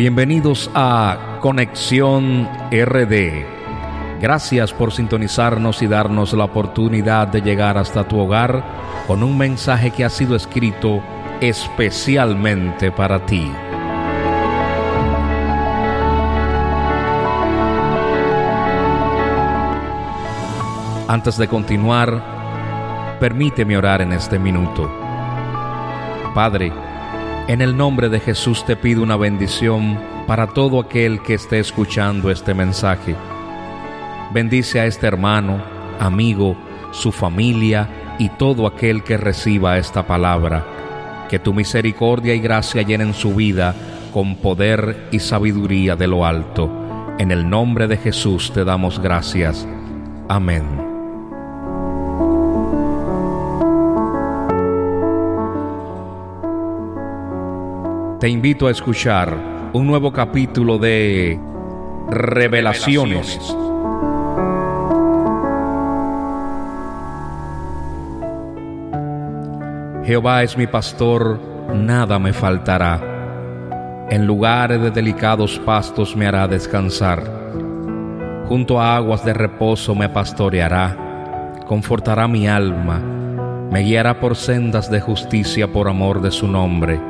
Bienvenidos a Conexión RD. Gracias por sintonizarnos y darnos la oportunidad de llegar hasta tu hogar con un mensaje que ha sido escrito especialmente para ti. Antes de continuar, permíteme orar en este minuto. Padre, en el nombre de Jesús te pido una bendición para todo aquel que esté escuchando este mensaje. Bendice a este hermano, amigo, su familia y todo aquel que reciba esta palabra. Que tu misericordia y gracia llenen su vida con poder y sabiduría de lo alto. En el nombre de Jesús te damos gracias. Amén. Te invito a escuchar un nuevo capítulo de Revelaciones. Jehová es mi pastor, nada me faltará. En lugares de delicados pastos me hará descansar. Junto a aguas de reposo me pastoreará. Confortará mi alma. Me guiará por sendas de justicia por amor de su nombre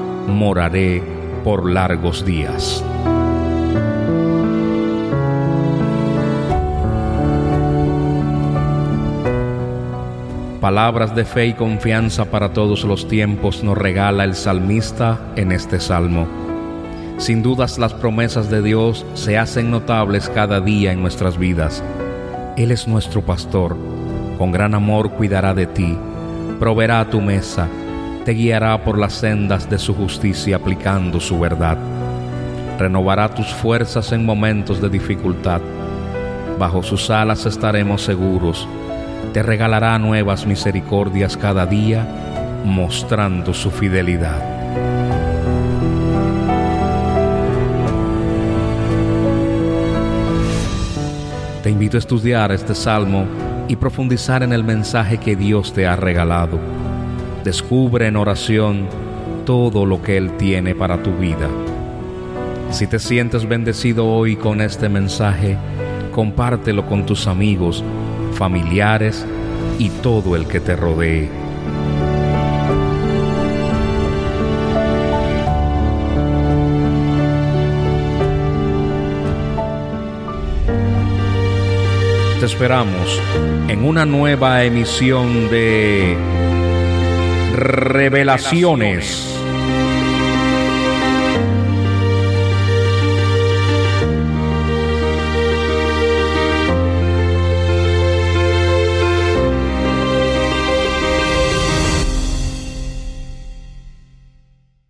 moraré por largos días. Palabras de fe y confianza para todos los tiempos nos regala el salmista en este salmo. Sin dudas las promesas de Dios se hacen notables cada día en nuestras vidas. Él es nuestro pastor, con gran amor cuidará de ti, proveerá tu mesa, te guiará por las sendas de su justicia aplicando su verdad. Renovará tus fuerzas en momentos de dificultad. Bajo sus alas estaremos seguros. Te regalará nuevas misericordias cada día, mostrando su fidelidad. Te invito a estudiar este salmo y profundizar en el mensaje que Dios te ha regalado Descubre en oración todo lo que Él tiene para tu vida. Si te sientes bendecido hoy con este mensaje, compártelo con tus amigos, familiares y todo el que te rodee. Te esperamos en una nueva emisión de Revelaciones